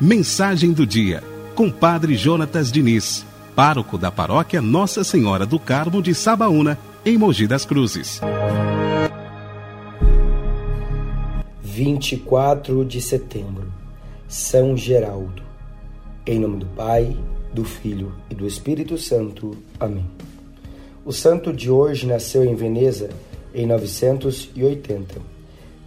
Mensagem do dia, com Padre Jonatas Diniz, pároco da paróquia Nossa Senhora do Carmo de Sabaúna, em Mogi das Cruzes. 24 de setembro, São Geraldo. Em nome do Pai, do Filho e do Espírito Santo. Amém. O santo de hoje nasceu em Veneza em 980.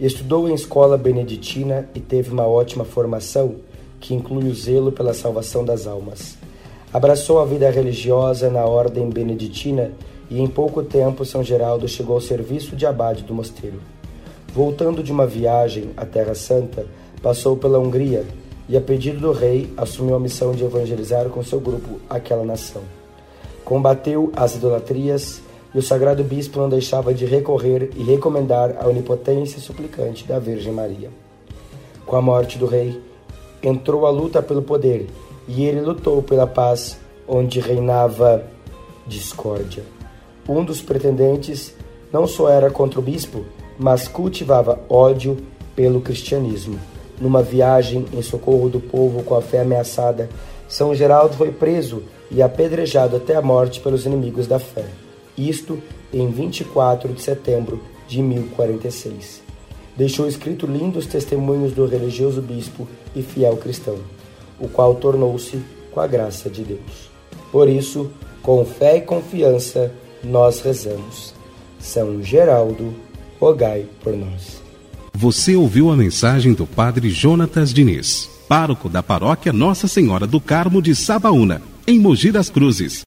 Estudou em escola beneditina e teve uma ótima formação que inclui o zelo pela salvação das almas. Abraçou a vida religiosa na ordem beneditina e em pouco tempo São Geraldo chegou ao serviço de abade do mosteiro. Voltando de uma viagem à Terra Santa, passou pela Hungria e, a pedido do rei, assumiu a missão de evangelizar com seu grupo aquela nação. Combateu as idolatrias e o sagrado bispo não deixava de recorrer e recomendar a onipotência suplicante da Virgem Maria. Com a morte do rei, entrou a luta pelo poder e ele lutou pela paz onde reinava discórdia. Um dos pretendentes não só era contra o bispo, mas cultivava ódio pelo cristianismo. Numa viagem em socorro do povo com a fé ameaçada, São Geraldo foi preso e apedrejado até a morte pelos inimigos da fé. Isto em 24 de setembro de 1046 deixou escrito lindos testemunhos do religioso bispo e fiel cristão, o qual tornou-se com a graça de Deus. Por isso, com fé e confiança, nós rezamos. São Geraldo, rogai por nós. Você ouviu a mensagem do Padre Jonatas Diniz, pároco da paróquia Nossa Senhora do Carmo de Sabaúna, em Mogi das Cruzes.